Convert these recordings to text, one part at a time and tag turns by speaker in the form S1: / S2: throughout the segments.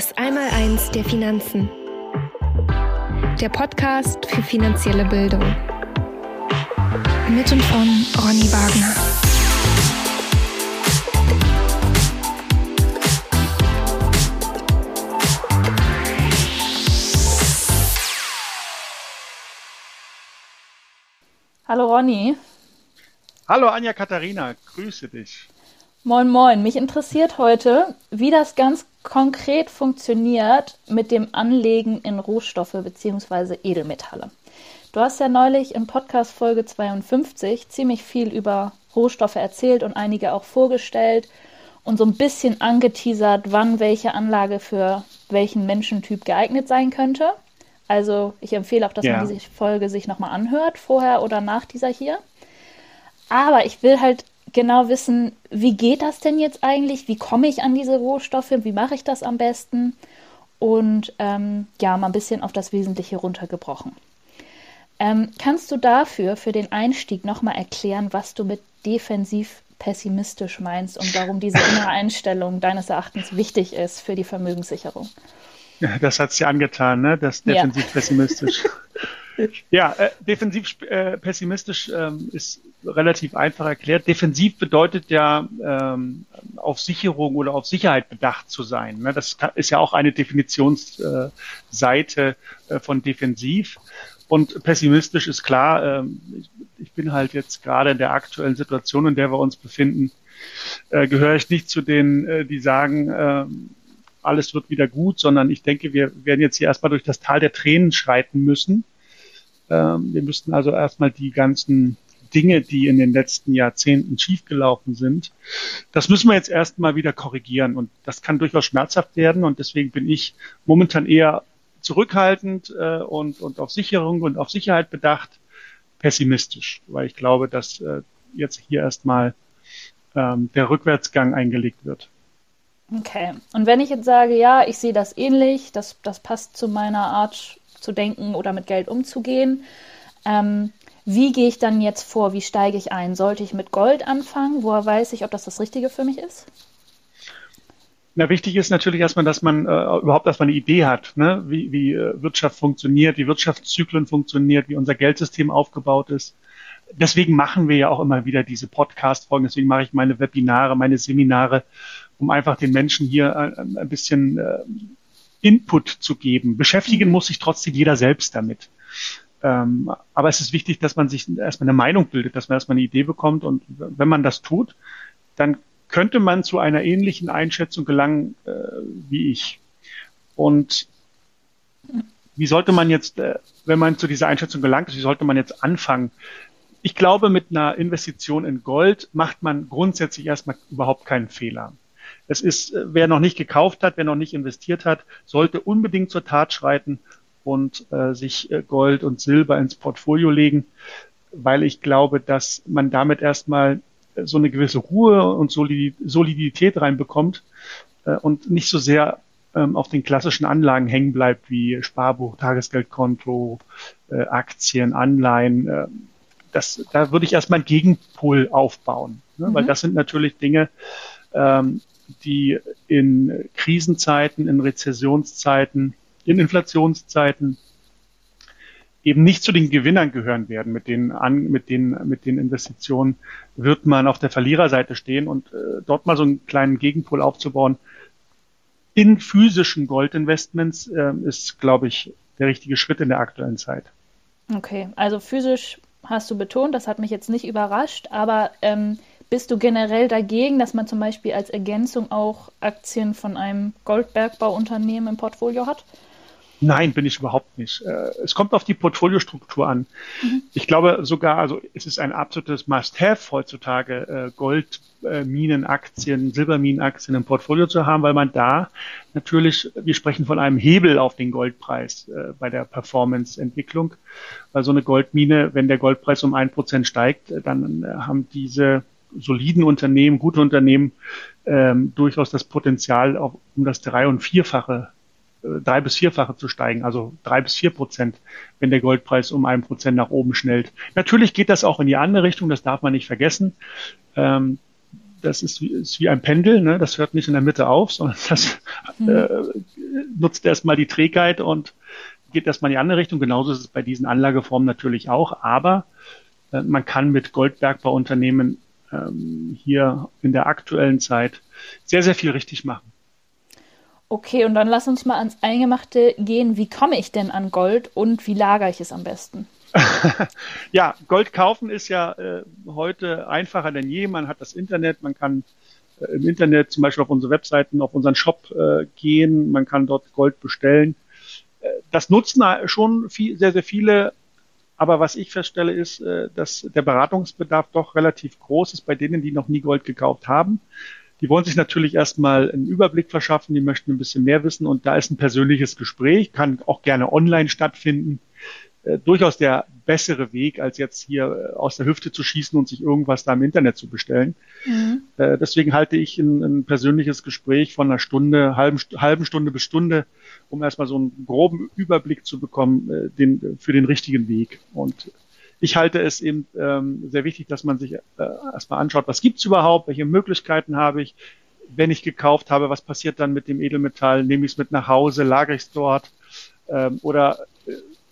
S1: Das Einmaleins der Finanzen. Der Podcast für finanzielle Bildung. Mit und von Ronny Wagner.
S2: Hallo Ronny.
S3: Hallo Anja Katharina, grüße dich.
S2: Moin Moin, mich interessiert heute, wie das ganz konkret funktioniert mit dem Anlegen in Rohstoffe bzw. Edelmetalle. Du hast ja neulich in Podcast Folge 52 ziemlich viel über Rohstoffe erzählt und einige auch vorgestellt und so ein bisschen angeteasert, wann welche Anlage für welchen Menschentyp geeignet sein könnte. Also ich empfehle auch, dass ja. man diese Folge sich nochmal anhört, vorher oder nach dieser hier. Aber ich will halt genau wissen, wie geht das denn jetzt eigentlich? Wie komme ich an diese Rohstoffe? Wie mache ich das am besten? Und ähm, ja, mal ein bisschen auf das Wesentliche runtergebrochen. Ähm, kannst du dafür für den Einstieg nochmal erklären, was du mit defensiv pessimistisch meinst und warum diese innere Einstellung deines Erachtens wichtig ist für die Vermögenssicherung?
S3: Ja, das hat es ja angetan, ne? Das defensiv ja. pessimistisch. ja, äh, defensiv äh, pessimistisch ähm, ist relativ einfach erklärt. Defensiv bedeutet ja ähm, auf Sicherung oder auf Sicherheit bedacht zu sein. Ne? Das ist ja auch eine Definitionsseite äh, von defensiv. Und pessimistisch ist klar, ähm, ich, ich, bin halt jetzt gerade in der aktuellen Situation, in der wir uns befinden, äh, gehöre ich nicht zu denen, äh, die sagen, äh, alles wird wieder gut, sondern ich denke, wir werden jetzt hier erstmal durch das Tal der Tränen schreiten müssen. Ähm, wir müssten also erstmal die ganzen Dinge, die in den letzten Jahrzehnten schiefgelaufen sind, das müssen wir jetzt erstmal wieder korrigieren. Und das kann durchaus schmerzhaft werden. Und deswegen bin ich momentan eher zurückhaltend äh, und, und auf Sicherung und auf Sicherheit bedacht, pessimistisch, weil ich glaube, dass äh, jetzt hier erstmal ähm, der Rückwärtsgang eingelegt wird.
S2: Okay. Und wenn ich jetzt sage, ja, ich sehe das ähnlich, das, das passt zu meiner Art zu denken oder mit Geld umzugehen, ähm, wie gehe ich dann jetzt vor? Wie steige ich ein? Sollte ich mit Gold anfangen? Woher weiß ich, ob das das Richtige für mich ist?
S3: Na, wichtig ist natürlich erstmal, dass man äh, überhaupt erstmal eine Idee hat, ne? wie, wie äh, Wirtschaft funktioniert, wie Wirtschaftszyklen funktioniert, wie unser Geldsystem aufgebaut ist. Deswegen machen wir ja auch immer wieder diese Podcast-Folgen, deswegen mache ich meine Webinare, meine Seminare, um einfach den Menschen hier ein, äh, ein bisschen äh, Input zu geben. Beschäftigen mhm. muss sich trotzdem jeder selbst damit. Ähm, aber es ist wichtig, dass man sich erstmal eine Meinung bildet, dass man erstmal eine Idee bekommt. Und wenn man das tut, dann könnte man zu einer ähnlichen Einschätzung gelangen äh, wie ich. Und wie sollte man jetzt, äh, wenn man zu dieser Einschätzung gelangt ist, wie sollte man jetzt anfangen? Ich glaube, mit einer Investition in Gold macht man grundsätzlich erstmal überhaupt keinen Fehler. Es ist, äh, wer noch nicht gekauft hat, wer noch nicht investiert hat, sollte unbedingt zur Tat schreiten und äh, sich äh, Gold und Silber ins Portfolio legen, weil ich glaube, dass man damit erstmal äh, so eine gewisse Ruhe und Solidität reinbekommt äh, und nicht so sehr ähm, auf den klassischen Anlagen hängen bleibt wie Sparbuch, Tagesgeldkonto, äh, Aktien, Anleihen. Äh, das, da würde ich erstmal einen Gegenpol aufbauen, ne? Mhm. weil das sind natürlich Dinge, ähm, die in Krisenzeiten, in Rezessionszeiten in Inflationszeiten eben nicht zu den Gewinnern gehören werden. Mit den, an, mit den, mit den Investitionen wird man auf der Verliererseite stehen und äh, dort mal so einen kleinen Gegenpol aufzubauen. In physischen Goldinvestments äh, ist, glaube ich, der richtige Schritt in der aktuellen Zeit.
S2: Okay, also physisch hast du betont, das hat mich jetzt nicht überrascht, aber ähm, bist du generell dagegen, dass man zum Beispiel als Ergänzung auch Aktien von einem Goldbergbauunternehmen im Portfolio hat?
S3: Nein, bin ich überhaupt nicht. Äh, es kommt auf die Portfoliostruktur an. Mhm. Ich glaube sogar, also es ist ein absolutes Must-Have heutzutage, äh, Goldminenaktien, Silberminenaktien im Portfolio zu haben, weil man da natürlich, wir sprechen von einem Hebel auf den Goldpreis äh, bei der Performance-Entwicklung. Weil so eine Goldmine, wenn der Goldpreis um ein Prozent steigt, dann haben diese soliden Unternehmen, gute Unternehmen ähm, durchaus das Potenzial, auch um das drei- und vierfache äh, drei bis vierfache zu steigen, also drei bis vier Prozent, wenn der Goldpreis um ein Prozent nach oben schnellt. Natürlich geht das auch in die andere Richtung, das darf man nicht vergessen. Ähm, das ist wie, ist wie ein Pendel, ne? das hört nicht in der Mitte auf, sondern das mhm. äh, nutzt erstmal die Trägheit und geht erstmal in die andere Richtung. Genauso ist es bei diesen Anlageformen natürlich auch, aber äh, man kann mit Goldbergbauunternehmen ähm, hier in der aktuellen Zeit sehr, sehr viel richtig machen.
S2: Okay, und dann lass uns mal ans Eingemachte gehen. Wie komme ich denn an Gold und wie lagere ich es am besten?
S3: ja, Gold kaufen ist ja äh, heute einfacher denn je. Man hat das Internet, man kann äh, im Internet zum Beispiel auf unsere Webseiten, auf unseren Shop äh, gehen, man kann dort Gold bestellen. Äh, das nutzen schon viel, sehr, sehr viele. Aber was ich feststelle, ist, äh, dass der Beratungsbedarf doch relativ groß ist bei denen, die noch nie Gold gekauft haben. Die wollen sich natürlich erstmal einen Überblick verschaffen, die möchten ein bisschen mehr wissen und da ist ein persönliches Gespräch, kann auch gerne online stattfinden äh, durchaus der bessere Weg, als jetzt hier äh, aus der Hüfte zu schießen und sich irgendwas da im Internet zu bestellen. Mhm. Äh, deswegen halte ich ein, ein, persönliches Gespräch von einer Stunde, halben, halben Stunde bis Stunde, um erstmal so einen groben Überblick zu bekommen äh, den, für den richtigen Weg. Und ich halte es eben ähm, sehr wichtig, dass man sich äh, erstmal anschaut, was gibt's überhaupt, welche Möglichkeiten habe ich, wenn ich gekauft habe, was passiert dann mit dem Edelmetall, nehme ich es mit nach Hause, lagere ich es dort ähm, oder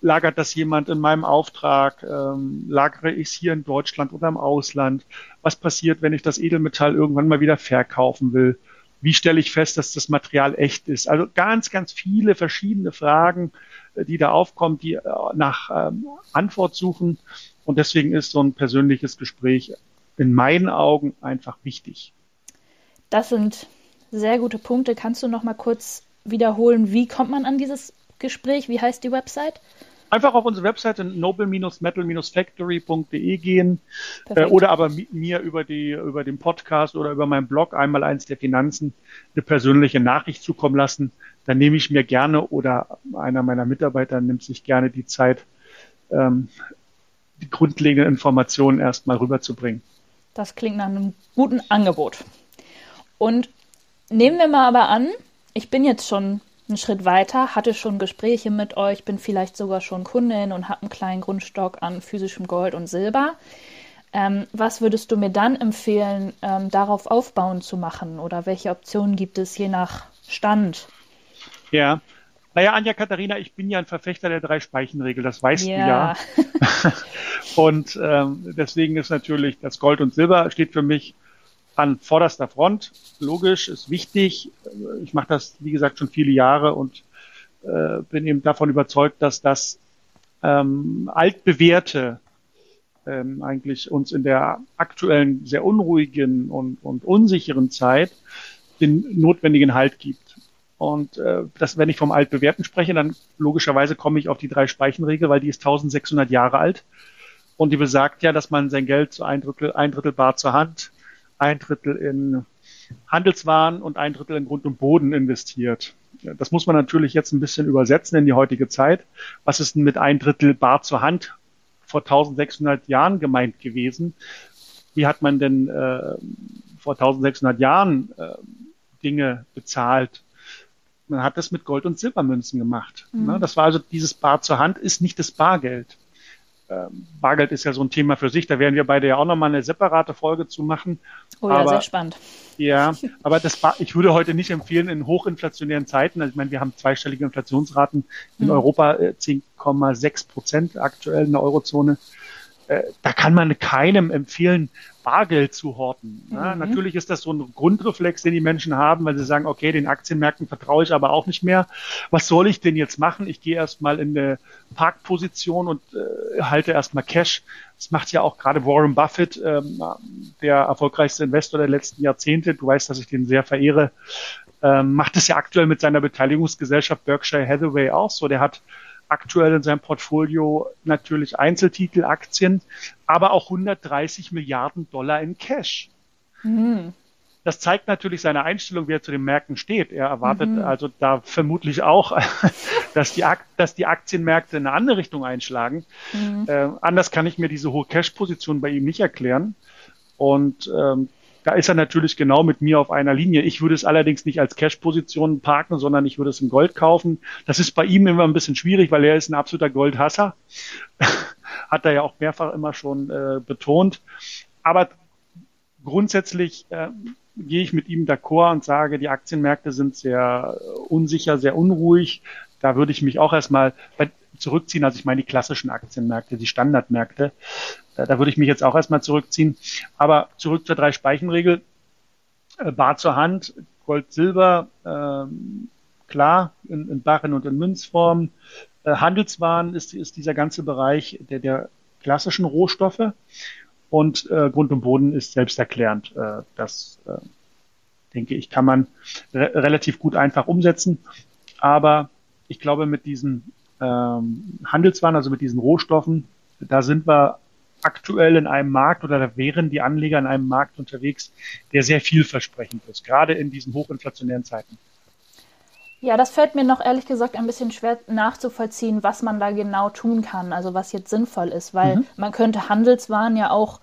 S3: lagert das jemand in meinem Auftrag? Ähm, lagere ich es hier in Deutschland oder im Ausland? Was passiert, wenn ich das Edelmetall irgendwann mal wieder verkaufen will? Wie stelle ich fest, dass das Material echt ist? Also ganz, ganz viele verschiedene Fragen, äh, die da aufkommen, die äh, nach ähm, Antwort suchen. Und deswegen ist so ein persönliches Gespräch in meinen Augen einfach wichtig.
S2: Das sind sehr gute Punkte. Kannst du noch mal kurz wiederholen, wie kommt man an dieses Gespräch? Wie heißt die Website?
S3: Einfach auf unsere Webseite noble-metal-factory.de gehen äh, oder aber mir über die über den Podcast oder über meinen Blog einmal eins der Finanzen eine persönliche Nachricht zukommen lassen. Dann nehme ich mir gerne oder einer meiner Mitarbeiter nimmt sich gerne die Zeit, ähm, die grundlegenden Informationen erstmal rüberzubringen.
S2: Das klingt nach einem guten Angebot. Und nehmen wir mal aber an, ich bin jetzt schon einen Schritt weiter, hatte schon Gespräche mit euch, bin vielleicht sogar schon Kundin und habe einen kleinen Grundstock an physischem Gold und Silber. Ähm, was würdest du mir dann empfehlen, ähm, darauf aufbauen zu machen? Oder welche Optionen gibt es je nach Stand?
S3: Ja, naja, Anja Katharina, ich bin ja ein Verfechter der Drei-Speichenregel, das weißt ja. du ja. und ähm, deswegen ist natürlich das Gold und Silber steht für mich an vorderster Front. Logisch, ist wichtig. Ich mache das, wie gesagt, schon viele Jahre und äh, bin eben davon überzeugt, dass das ähm, altbewährte ähm, eigentlich uns in der aktuellen sehr unruhigen und, und unsicheren Zeit den notwendigen Halt gibt. Und äh, das, wenn ich vom Altbewährten spreche, dann logischerweise komme ich auf die drei Speichenregel, weil die ist 1600 Jahre alt. Und die besagt ja, dass man sein Geld zu ein Drittel, ein Drittel bar zur Hand, ein Drittel in Handelswaren und ein Drittel in Grund und Boden investiert. Das muss man natürlich jetzt ein bisschen übersetzen in die heutige Zeit. Was ist denn mit ein Drittel bar zur Hand vor 1600 Jahren gemeint gewesen? Wie hat man denn äh, vor 1600 Jahren äh, Dinge bezahlt? Man hat das mit Gold- und Silbermünzen gemacht. Mhm. Das war also dieses Bar zur Hand ist nicht das Bargeld. Ähm, Bargeld ist ja so ein Thema für sich, da werden wir beide ja auch nochmal eine separate Folge zu machen.
S2: Oh ja, aber, sehr spannend.
S3: Ja, aber das ich würde heute nicht empfehlen in hochinflationären Zeiten. Also ich meine, wir haben zweistellige Inflationsraten in mhm. Europa 10,6 äh, Prozent aktuell in der Eurozone. Äh, da kann man keinem empfehlen, Bargeld zu horten. Ja, mhm. Natürlich ist das so ein Grundreflex, den die Menschen haben, weil sie sagen, okay, den Aktienmärkten vertraue ich aber auch nicht mehr. Was soll ich denn jetzt machen? Ich gehe erstmal in eine Parkposition und äh, halte erstmal Cash. Das macht ja auch gerade Warren Buffett, ähm, der erfolgreichste Investor der letzten Jahrzehnte. Du weißt, dass ich den sehr verehre. Ähm, macht es ja aktuell mit seiner Beteiligungsgesellschaft Berkshire Hathaway auch so. Der hat aktuell in seinem Portfolio natürlich Einzeltitel, Aktien, aber auch 130 Milliarden Dollar in Cash. Mhm. Das zeigt natürlich seine Einstellung, wie er zu den Märkten steht. Er erwartet mhm. also da vermutlich auch, dass die, dass die Aktienmärkte in eine andere Richtung einschlagen. Mhm. Äh, anders kann ich mir diese hohe Cash-Position bei ihm nicht erklären. Und ähm, da ist er natürlich genau mit mir auf einer Linie. Ich würde es allerdings nicht als Cash-Position parken, sondern ich würde es in Gold kaufen. Das ist bei ihm immer ein bisschen schwierig, weil er ist ein absoluter Goldhasser. Hat er ja auch mehrfach immer schon äh, betont. Aber grundsätzlich äh, gehe ich mit ihm d'accord und sage, die Aktienmärkte sind sehr unsicher, sehr unruhig. Da würde ich mich auch erstmal zurückziehen. Also ich meine die klassischen Aktienmärkte, die Standardmärkte. Da, da würde ich mich jetzt auch erstmal zurückziehen. Aber zurück zur Drei-Speichen-Regel. Äh, Bar zur Hand, Gold, Silber, ähm, klar, in, in Barren und in Münzform. Äh, Handelswaren ist, ist dieser ganze Bereich der, der klassischen Rohstoffe. Und äh, Grund und Boden ist selbsterklärend. Äh, das, äh, denke ich, kann man re relativ gut einfach umsetzen. Aber ich glaube, mit diesen ähm, Handelswaren, also mit diesen Rohstoffen, da sind wir aktuell in einem Markt oder da wären die Anleger in einem Markt unterwegs, der sehr vielversprechend ist, gerade in diesen hochinflationären Zeiten.
S2: Ja, das fällt mir noch ehrlich gesagt ein bisschen schwer nachzuvollziehen, was man da genau tun kann, also was jetzt sinnvoll ist, weil mhm. man könnte Handelswaren ja auch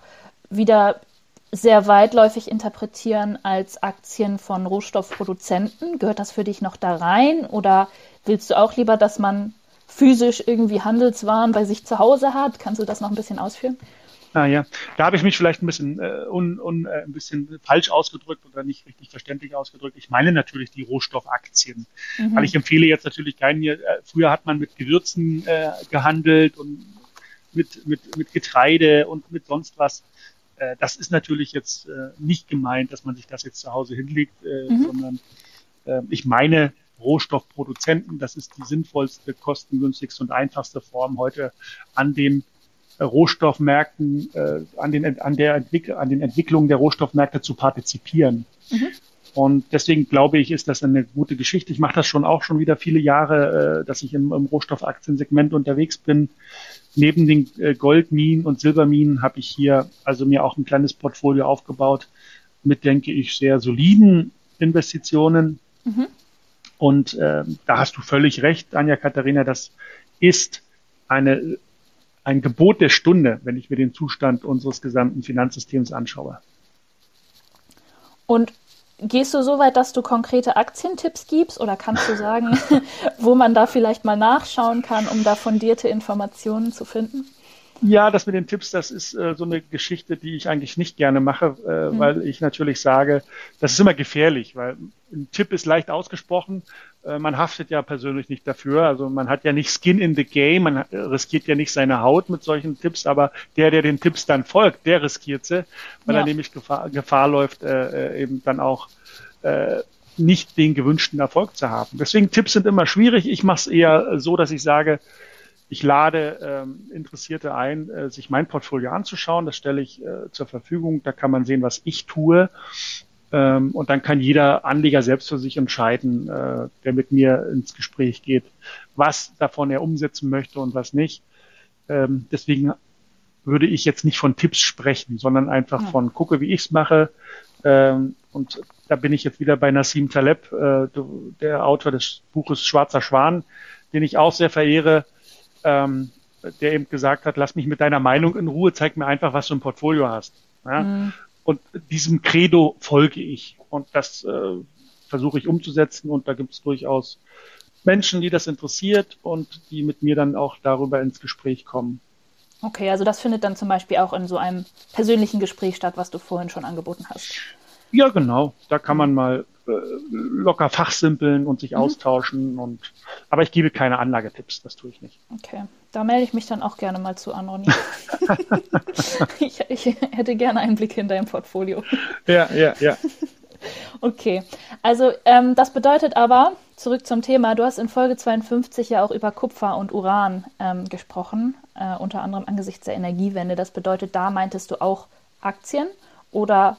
S2: wieder sehr weitläufig interpretieren als Aktien von Rohstoffproduzenten. Gehört das für dich noch da rein oder willst du auch lieber, dass man physisch irgendwie Handelswaren bei sich zu Hause hat? Kannst du das noch ein bisschen ausführen?
S3: Ah ja, da habe ich mich vielleicht ein bisschen, äh, un, un, äh, ein bisschen falsch ausgedrückt oder nicht richtig verständlich ausgedrückt. Ich meine natürlich die Rohstoffaktien, mhm. weil ich empfehle jetzt natürlich keinen hier. Äh, früher hat man mit Gewürzen äh, gehandelt und mit, mit, mit Getreide und mit sonst was. Äh, das ist natürlich jetzt äh, nicht gemeint, dass man sich das jetzt zu Hause hinlegt, äh, mhm. sondern äh, ich meine Rohstoffproduzenten. Das ist die sinnvollste, kostengünstigste und einfachste Form heute an den Rohstoffmärkten, äh, an, den, an, der Entwick an den Entwicklungen der Rohstoffmärkte zu partizipieren. Mhm. Und deswegen glaube ich, ist das eine gute Geschichte. Ich mache das schon auch schon wieder viele Jahre, äh, dass ich im, im Rohstoffaktiensegment unterwegs bin. Neben den äh, Goldminen und Silberminen habe ich hier also mir auch ein kleines Portfolio aufgebaut mit, denke ich, sehr soliden Investitionen. Mhm. Und äh, da hast du völlig recht, Anja Katharina, das ist eine ein Gebot der Stunde, wenn ich mir den Zustand unseres gesamten Finanzsystems anschaue.
S2: Und gehst du so weit, dass du konkrete Aktientipps gibst oder kannst du sagen, wo man da vielleicht mal nachschauen kann, um da fundierte Informationen zu finden?
S3: Ja, das mit den Tipps, das ist äh, so eine Geschichte, die ich eigentlich nicht gerne mache, äh, mhm. weil ich natürlich sage, das ist immer gefährlich, weil ein Tipp ist leicht ausgesprochen, äh, man haftet ja persönlich nicht dafür, also man hat ja nicht Skin in the Game, man riskiert ja nicht seine Haut mit solchen Tipps, aber der, der den Tipps dann folgt, der riskiert sie, weil ja. er nämlich Gefahr, Gefahr läuft, äh, äh, eben dann auch äh, nicht den gewünschten Erfolg zu haben. Deswegen Tipps sind immer schwierig. Ich mache es eher so, dass ich sage, ich lade ähm, Interessierte ein, äh, sich mein Portfolio anzuschauen. Das stelle ich äh, zur Verfügung. Da kann man sehen, was ich tue. Ähm, und dann kann jeder Anleger selbst für sich entscheiden, äh, der mit mir ins Gespräch geht, was davon er umsetzen möchte und was nicht. Ähm, deswegen würde ich jetzt nicht von Tipps sprechen, sondern einfach ja. von gucke, wie ich's mache. Ähm, und da bin ich jetzt wieder bei Nassim Taleb, äh, der Autor des Buches Schwarzer Schwan, den ich auch sehr verehre ähm, der eben gesagt hat, lass mich mit deiner Meinung in Ruhe, zeig mir einfach, was du im Portfolio hast. Ja? Mhm. Und diesem Credo folge ich. Und das äh, versuche ich umzusetzen. Und da gibt es durchaus Menschen, die das interessiert und die mit mir dann auch darüber ins Gespräch kommen.
S2: Okay, also das findet dann zum Beispiel auch in so einem persönlichen Gespräch statt, was du vorhin schon angeboten hast.
S3: Ja, genau. Da kann man mal locker fachsimpeln und sich mhm. austauschen. Und, aber ich gebe keine Anlagetipps, das tue ich nicht.
S2: Okay, da melde ich mich dann auch gerne mal zu an, Ronny. ich, ich hätte gerne einen Blick in dein Portfolio.
S3: Ja, ja, ja.
S2: Okay, also ähm, das bedeutet aber, zurück zum Thema, du hast in Folge 52 ja auch über Kupfer und Uran ähm, gesprochen, äh, unter anderem angesichts der Energiewende. Das bedeutet, da meintest du auch Aktien oder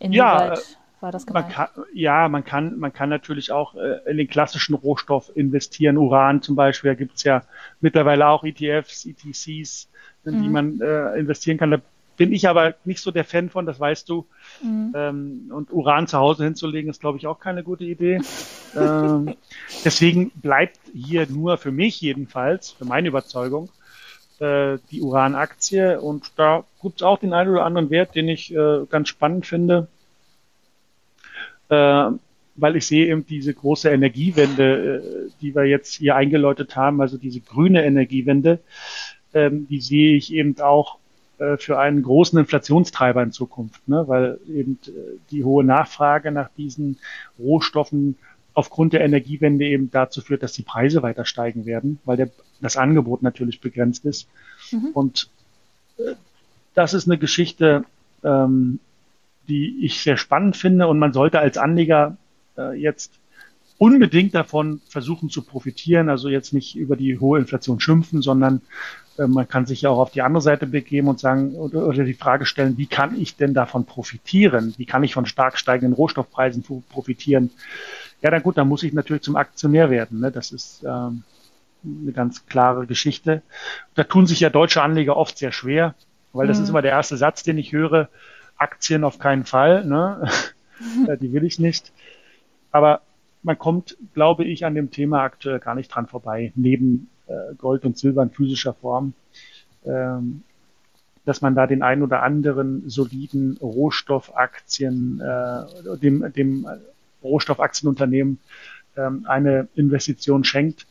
S3: Inwieweit ja, war das gemeint? Man kann, ja, man kann, man kann natürlich auch äh, in den klassischen Rohstoff investieren. Uran zum Beispiel, da gibt's ja mittlerweile auch ETFs, ETCs, in mhm. die man äh, investieren kann. Da bin ich aber nicht so der Fan von, das weißt du. Mhm. Ähm, und Uran zu Hause hinzulegen, ist, glaube ich, auch keine gute Idee. ähm, deswegen bleibt hier nur für mich jedenfalls, für meine Überzeugung, äh, die Uran-Aktie und da gibt es auch den einen oder anderen Wert, den ich äh, ganz spannend finde, äh, weil ich sehe eben diese große Energiewende, äh, die wir jetzt hier eingeläutet haben, also diese grüne Energiewende, ähm, die sehe ich eben auch äh, für einen großen Inflationstreiber in Zukunft, ne? weil eben äh, die hohe Nachfrage nach diesen Rohstoffen aufgrund der Energiewende eben dazu führt, dass die Preise weiter steigen werden, weil der, das Angebot natürlich begrenzt ist. Mhm. Und äh, das ist eine Geschichte, ähm, die ich sehr spannend finde und man sollte als Anleger äh, jetzt unbedingt davon versuchen zu profitieren, also jetzt nicht über die hohe Inflation schimpfen, sondern äh, man kann sich ja auch auf die andere Seite begeben und sagen oder, oder, die Frage stellen, wie kann ich denn davon profitieren? Wie kann ich von stark steigenden Rohstoffpreisen profitieren? Ja, dann gut, dann muss ich natürlich zum Aktionär werden. Ne? Das ist ähm, eine ganz klare Geschichte. Da tun sich ja deutsche Anleger oft sehr schwer, weil das mhm. ist immer der erste Satz, den ich höre. Aktien auf keinen Fall, ne? die will ich nicht. Aber man kommt, glaube ich, an dem Thema aktuell gar nicht dran vorbei, neben äh, Gold und Silber in physischer Form, ähm, dass man da den ein oder anderen soliden Rohstoffaktien, äh, dem, dem Rohstoffaktienunternehmen ähm, eine Investition schenkt,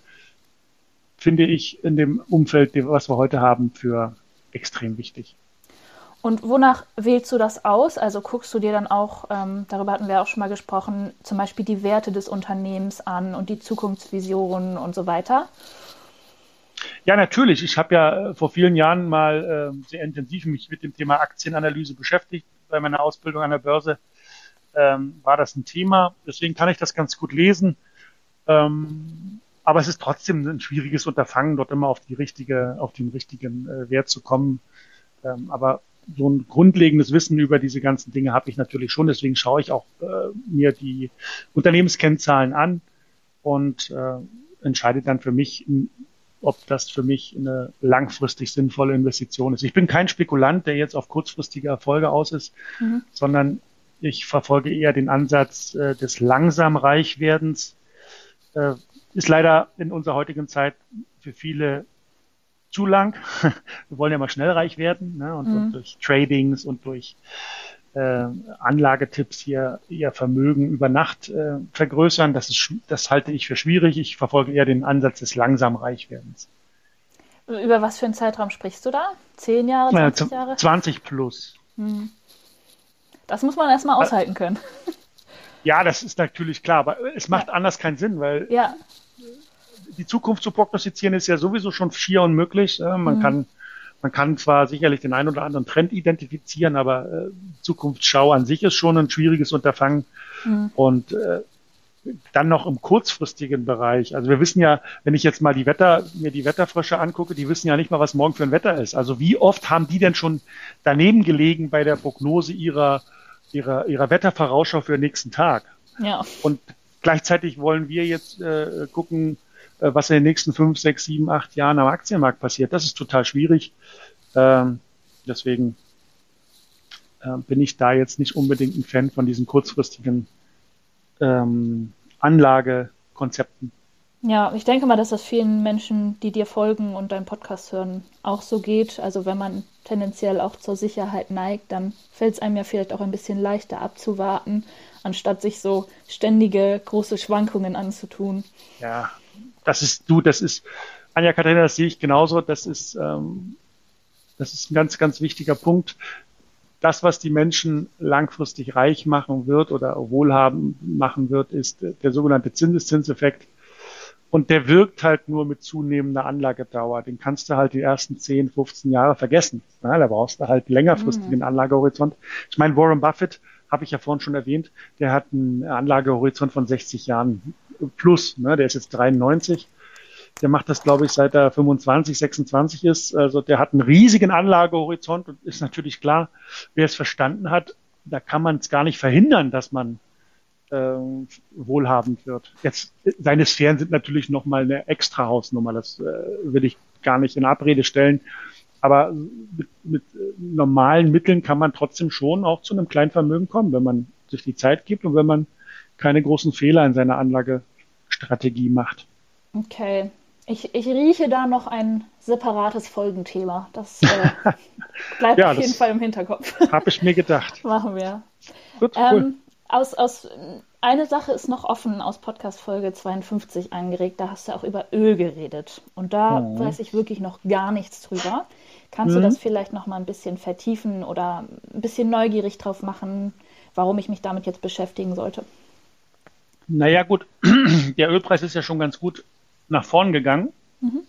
S3: finde ich in dem Umfeld, was wir heute haben, für extrem wichtig.
S2: Und wonach wählst du das aus? Also guckst du dir dann auch, ähm, darüber hatten wir auch schon mal gesprochen, zum Beispiel die Werte des Unternehmens an und die Zukunftsvisionen und so weiter?
S3: Ja, natürlich. Ich habe ja äh, vor vielen Jahren mal äh, sehr intensiv mich mit dem Thema Aktienanalyse beschäftigt. Bei meiner Ausbildung an der Börse ähm, war das ein Thema. Deswegen kann ich das ganz gut lesen. Ähm, aber es ist trotzdem ein schwieriges Unterfangen, dort immer auf die richtige, auf den richtigen äh, Wert zu kommen. Ähm, aber so ein grundlegendes Wissen über diese ganzen Dinge habe ich natürlich schon. Deswegen schaue ich auch äh, mir die Unternehmenskennzahlen an und äh, entscheide dann für mich, ob das für mich eine langfristig sinnvolle Investition ist. Ich bin kein Spekulant, der jetzt auf kurzfristige Erfolge aus ist, mhm. sondern ich verfolge eher den Ansatz äh, des langsam Reichwerdens. Äh, ist leider in unserer heutigen Zeit für viele zu lang. Wir wollen ja mal schnell reich werden ne? und, mhm. und durch Tradings und durch äh, Anlagetipps hier ihr Vermögen über Nacht äh, vergrößern. Das, ist, das halte ich für schwierig. Ich verfolge eher den Ansatz des langsam Reichwerdens.
S2: Über was für einen Zeitraum sprichst du da? Zehn Jahre, 20 Jahre?
S3: 20 plus. Hm.
S2: Das muss man erstmal aushalten können.
S3: Ja, das ist natürlich klar, aber es macht ja. anders keinen Sinn, weil ja die Zukunft zu prognostizieren ist ja sowieso schon schier unmöglich. Äh, man mhm. kann man kann zwar sicherlich den einen oder anderen Trend identifizieren, aber äh, Zukunftsschau an sich ist schon ein schwieriges Unterfangen. Mhm. Und äh, dann noch im kurzfristigen Bereich. Also wir wissen ja, wenn ich jetzt mal die Wetter, mir die Wetterfrösche angucke, die wissen ja nicht mal, was morgen für ein Wetter ist. Also wie oft haben die denn schon daneben gelegen bei der Prognose ihrer, ihrer, ihrer Wettervorausschau für den nächsten Tag? Ja. Und gleichzeitig wollen wir jetzt äh, gucken, äh, was in den nächsten fünf, sechs, sieben, acht Jahren am Aktienmarkt passiert. Das ist total schwierig. Ähm, deswegen äh, bin ich da jetzt nicht unbedingt ein Fan von diesen kurzfristigen ähm, Anlagekonzepten.
S2: Ja, ich denke mal, dass das vielen Menschen, die dir folgen und deinen Podcast hören, auch so geht. Also wenn man tendenziell auch zur Sicherheit neigt, dann fällt es einem ja vielleicht auch ein bisschen leichter abzuwarten, anstatt sich so ständige große Schwankungen anzutun.
S3: Ja, das ist du, das ist, Anja Katharina, das sehe ich genauso, das ist, ähm, das ist ein ganz, ganz wichtiger Punkt. Das, was die Menschen langfristig reich machen wird oder wohlhabend machen wird, ist der sogenannte Zinseszinseffekt. Und der wirkt halt nur mit zunehmender Anlagedauer. Den kannst du halt die ersten 10, 15 Jahre vergessen. Ja, da brauchst du halt längerfristigen mhm. Anlagehorizont. Ich meine, Warren Buffett, habe ich ja vorhin schon erwähnt, der hat einen Anlagehorizont von 60 Jahren plus. Ne? Der ist jetzt 93. Der macht das, glaube ich, seit er 25, 26 ist. Also der hat einen riesigen Anlagehorizont und ist natürlich klar, wer es verstanden hat, da kann man es gar nicht verhindern, dass man äh, wohlhabend wird. Jetzt seine Sphären sind natürlich nochmal eine extra Hausnummer. Das äh, will ich gar nicht in Abrede stellen. Aber mit, mit normalen Mitteln kann man trotzdem schon auch zu einem kleinen Vermögen kommen, wenn man sich die Zeit gibt und wenn man keine großen Fehler in seiner Anlagestrategie macht.
S2: Okay. Ich, ich rieche da noch ein separates Folgenthema. Das äh, bleibt ja, auf jeden Fall im Hinterkopf.
S3: Habe ich mir gedacht.
S2: Machen wir. Gut, cool. Aus, aus, eine Sache ist noch offen aus Podcast Folge 52 angeregt. Da hast du auch über Öl geredet. Und da mhm. weiß ich wirklich noch gar nichts drüber. Kannst mhm. du das vielleicht noch mal ein bisschen vertiefen oder ein bisschen neugierig drauf machen, warum ich mich damit jetzt beschäftigen sollte?
S3: Naja, gut. Der Ölpreis ist ja schon ganz gut nach vorn gegangen. Mhm.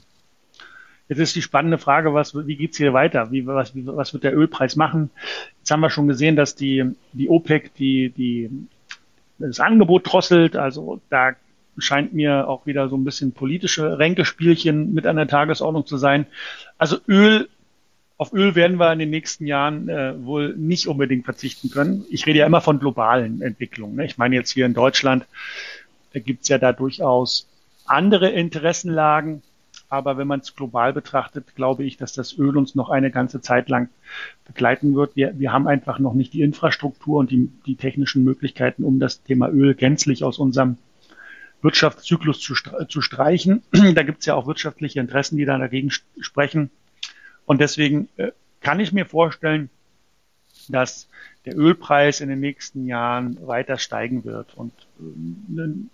S3: Jetzt ist die spannende Frage, was, wie geht's hier weiter? Wie, was, wie, was wird der Ölpreis machen? Jetzt haben wir schon gesehen, dass die, die OPEC die, die, das Angebot drosselt. Also da scheint mir auch wieder so ein bisschen politische Ränkespielchen mit an der Tagesordnung zu sein. Also Öl, auf Öl werden wir in den nächsten Jahren äh, wohl nicht unbedingt verzichten können. Ich rede ja immer von globalen Entwicklungen. Ne? Ich meine jetzt hier in Deutschland, da gibt's ja da durchaus andere Interessenlagen. Aber wenn man es global betrachtet, glaube ich, dass das Öl uns noch eine ganze Zeit lang begleiten wird. Wir, wir haben einfach noch nicht die Infrastruktur und die, die technischen Möglichkeiten, um das Thema Öl gänzlich aus unserem Wirtschaftszyklus zu, zu streichen. Da gibt es ja auch wirtschaftliche Interessen, die da dagegen sprechen. Und deswegen äh, kann ich mir vorstellen, dass der Ölpreis in den nächsten Jahren weiter steigen wird. Und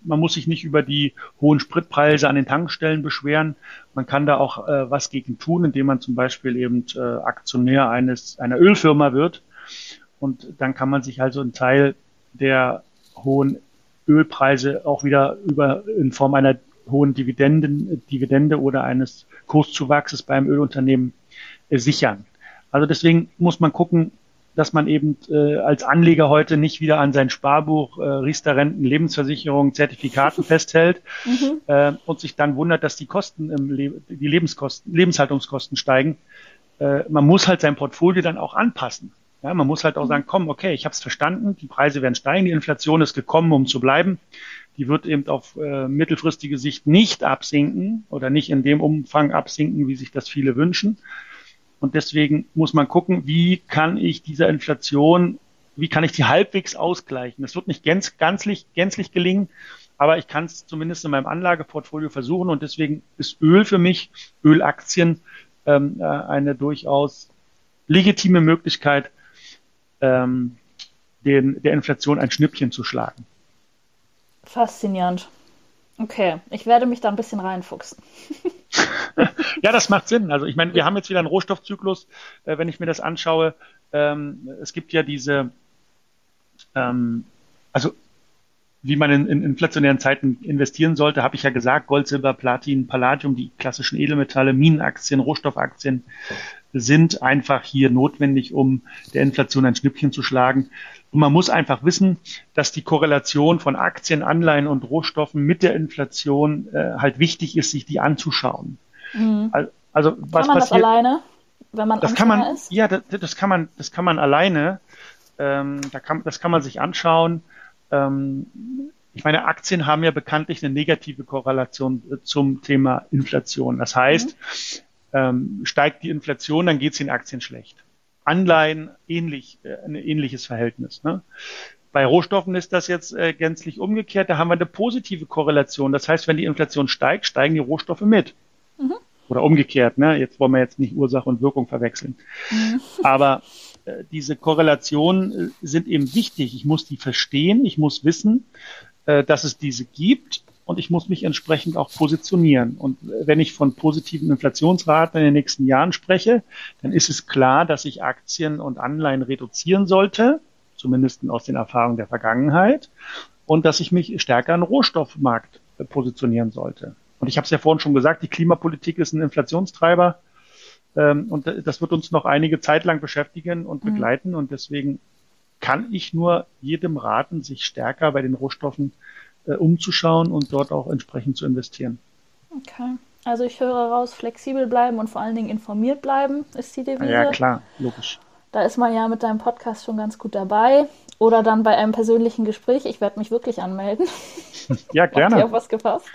S3: man muss sich nicht über die hohen Spritpreise an den Tankstellen beschweren. Man kann da auch äh, was gegen tun, indem man zum Beispiel eben äh, Aktionär eines einer Ölfirma wird. Und dann kann man sich also einen Teil der hohen Ölpreise auch wieder über in Form einer hohen Dividenden, Dividende oder eines Kurszuwachses beim Ölunternehmen äh, sichern. Also deswegen muss man gucken, dass man eben äh, als Anleger heute nicht wieder an sein Sparbuch, äh, Riester-Renten, Lebensversicherung, Zertifikaten festhält mhm. äh, und sich dann wundert, dass die Kosten, im Le die Lebenskosten, Lebenshaltungskosten steigen. Äh, man muss halt sein Portfolio dann auch anpassen. Ja, man muss halt auch mhm. sagen, komm, okay, ich habe es verstanden, die Preise werden steigen, die Inflation ist gekommen, um zu bleiben. Die wird eben auf äh, mittelfristige Sicht nicht absinken oder nicht in dem Umfang absinken, wie sich das viele wünschen. Und deswegen muss man gucken, wie kann ich dieser Inflation, wie kann ich die halbwegs ausgleichen. Das wird nicht gänz, ganzlich, gänzlich gelingen, aber ich kann es zumindest in meinem Anlageportfolio versuchen. Und deswegen ist Öl für mich, Ölaktien, ähm, äh, eine durchaus legitime Möglichkeit, ähm, den, der Inflation ein Schnippchen zu schlagen.
S2: Faszinierend. Okay, ich werde mich da ein bisschen reinfuchsen.
S3: ja, das macht Sinn. Also ich meine, wir haben jetzt wieder einen Rohstoffzyklus, äh, wenn ich mir das anschaue. Ähm, es gibt ja diese, ähm, also wie man in, in inflationären Zeiten investieren sollte, habe ich ja gesagt, Gold, Silber, Platin, Palladium, die klassischen Edelmetalle, Minenaktien, Rohstoffaktien sind einfach hier notwendig, um der Inflation ein Schnippchen zu schlagen. Und man muss einfach wissen, dass die Korrelation von Aktien, Anleihen und Rohstoffen mit der Inflation äh, halt wichtig ist, sich die anzuschauen.
S2: Mhm. Also was kann man passiert, das alleine, wenn man
S3: das kann man, ist? Ja, das, das, kann man, das kann man alleine. Ähm, da kann, das kann man sich anschauen. Ähm, ich meine, Aktien haben ja bekanntlich eine negative Korrelation äh, zum Thema Inflation. Das heißt, mhm. ähm, steigt die Inflation, dann geht es den Aktien schlecht. Anleihen ähnlich, äh, ein ähnliches Verhältnis. Ne? Bei Rohstoffen ist das jetzt äh, gänzlich umgekehrt. Da haben wir eine positive Korrelation. Das heißt, wenn die Inflation steigt, steigen die Rohstoffe mit. Mhm. Oder umgekehrt. Ne? Jetzt wollen wir jetzt nicht Ursache und Wirkung verwechseln. Mhm. Aber diese Korrelationen äh, sind eben wichtig. Ich muss die verstehen. Ich muss wissen, äh, dass es diese gibt und ich muss mich entsprechend auch positionieren. Und wenn ich von positiven Inflationsraten in den nächsten Jahren spreche, dann ist es klar, dass ich Aktien und Anleihen reduzieren sollte, zumindest aus den Erfahrungen der Vergangenheit, und dass ich mich stärker im Rohstoffmarkt positionieren sollte. Und ich habe es ja vorhin schon gesagt, die Klimapolitik ist ein Inflationstreiber. Ähm, und das wird uns noch einige Zeit lang beschäftigen und mhm. begleiten. Und deswegen kann ich nur jedem raten, sich stärker bei den Rohstoffen äh, umzuschauen und dort auch entsprechend zu investieren.
S2: Okay. Also ich höre raus, flexibel bleiben und vor allen Dingen informiert bleiben ist die Devise.
S3: Ja, klar, logisch.
S2: Da ist man ja mit deinem Podcast schon ganz gut dabei. Oder dann bei einem persönlichen Gespräch. Ich werde mich wirklich anmelden.
S3: Ja, gerne.
S2: Ihr auf was gefasst?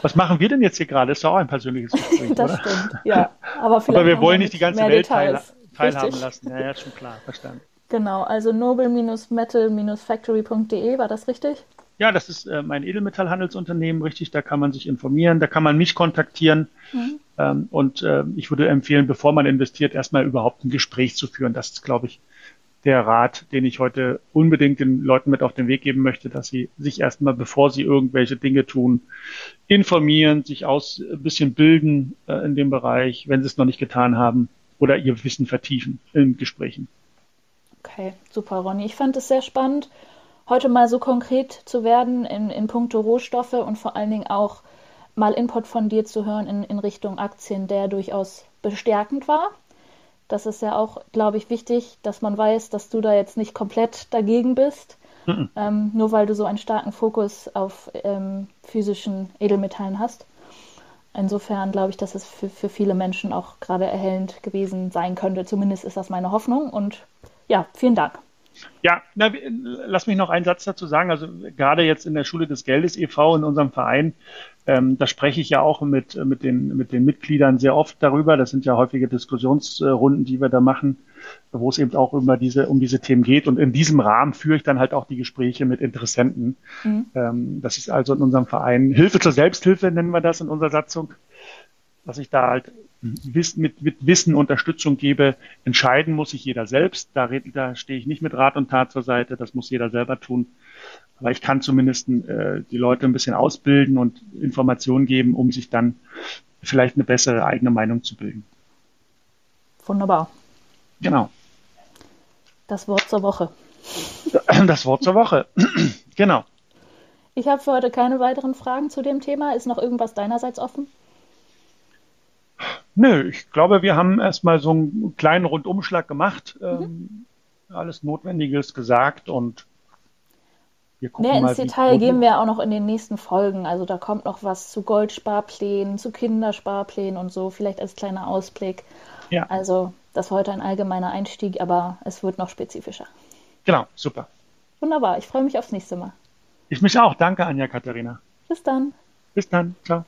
S3: Was machen wir denn jetzt hier gerade? Ist doch auch ein persönliches Gespräch,
S2: das
S3: oder?
S2: stimmt, ja. Aber,
S3: Aber wir wollen nicht die ganze Welt teil, teilhaben Richtig. lassen. Ja, ja, schon klar, verstanden.
S2: Genau, also noble-metal-factory.de, war das richtig?
S3: Ja, das ist äh, mein Edelmetallhandelsunternehmen, richtig. Da kann man sich informieren, da kann man mich kontaktieren. Mhm. Ähm, und äh, ich würde empfehlen, bevor man investiert, erstmal überhaupt ein Gespräch zu führen. Das ist, glaube ich, der Rat, den ich heute unbedingt den Leuten mit auf den Weg geben möchte, dass sie sich erstmal, bevor sie irgendwelche Dinge tun, informieren, sich aus ein bisschen bilden äh, in dem Bereich, wenn sie es noch nicht getan haben, oder ihr Wissen vertiefen in Gesprächen.
S2: Okay, super, Ronny. Ich fand es sehr spannend, heute mal so konkret zu werden in, in puncto Rohstoffe und vor allen Dingen auch mal Input von dir zu hören in, in Richtung Aktien, der durchaus bestärkend war. Das ist ja auch, glaube ich, wichtig, dass man weiß, dass du da jetzt nicht komplett dagegen bist, mhm. ähm, nur weil du so einen starken Fokus auf ähm, physischen Edelmetallen hast. Insofern glaube ich, dass es für, für viele Menschen auch gerade erhellend gewesen sein könnte. Zumindest ist das meine Hoffnung. Und ja, vielen Dank.
S3: Ja, na, lass mich noch einen Satz dazu sagen. Also gerade jetzt in der Schule des Geldes e.V. in unserem Verein, ähm, da spreche ich ja auch mit, mit, den, mit den Mitgliedern sehr oft darüber. Das sind ja häufige Diskussionsrunden, die wir da machen, wo es eben auch über diese, um diese Themen geht. Und in diesem Rahmen führe ich dann halt auch die Gespräche mit Interessenten. Mhm. Ähm, das ist also in unserem Verein Hilfe zur Selbsthilfe, nennen wir das in unserer Satzung dass ich da halt mit, mit Wissen Unterstützung gebe. Entscheiden muss sich jeder selbst. Da, da stehe ich nicht mit Rat und Tat zur Seite. Das muss jeder selber tun. Aber ich kann zumindest äh, die Leute ein bisschen ausbilden und Informationen geben, um sich dann vielleicht eine bessere eigene Meinung zu bilden.
S2: Wunderbar.
S3: Genau.
S2: Das Wort zur Woche.
S3: Das Wort zur Woche. genau.
S2: Ich habe für heute keine weiteren Fragen zu dem Thema. Ist noch irgendwas deinerseits offen?
S3: Nö, ich glaube, wir haben erstmal so einen kleinen Rundumschlag gemacht, mhm. ähm, alles Notwendiges gesagt und
S2: wir gucken Mehr mal, ins Detail gehen wir auch noch in den nächsten Folgen. Also da kommt noch was zu Goldsparplänen, zu Kindersparplänen und so, vielleicht als kleiner Ausblick. Ja. Also das war heute ein allgemeiner Einstieg, aber es wird noch spezifischer.
S3: Genau, super.
S2: Wunderbar, ich freue mich aufs nächste Mal.
S3: Ich mich auch. Danke, Anja Katharina.
S2: Bis dann.
S3: Bis dann. Ciao.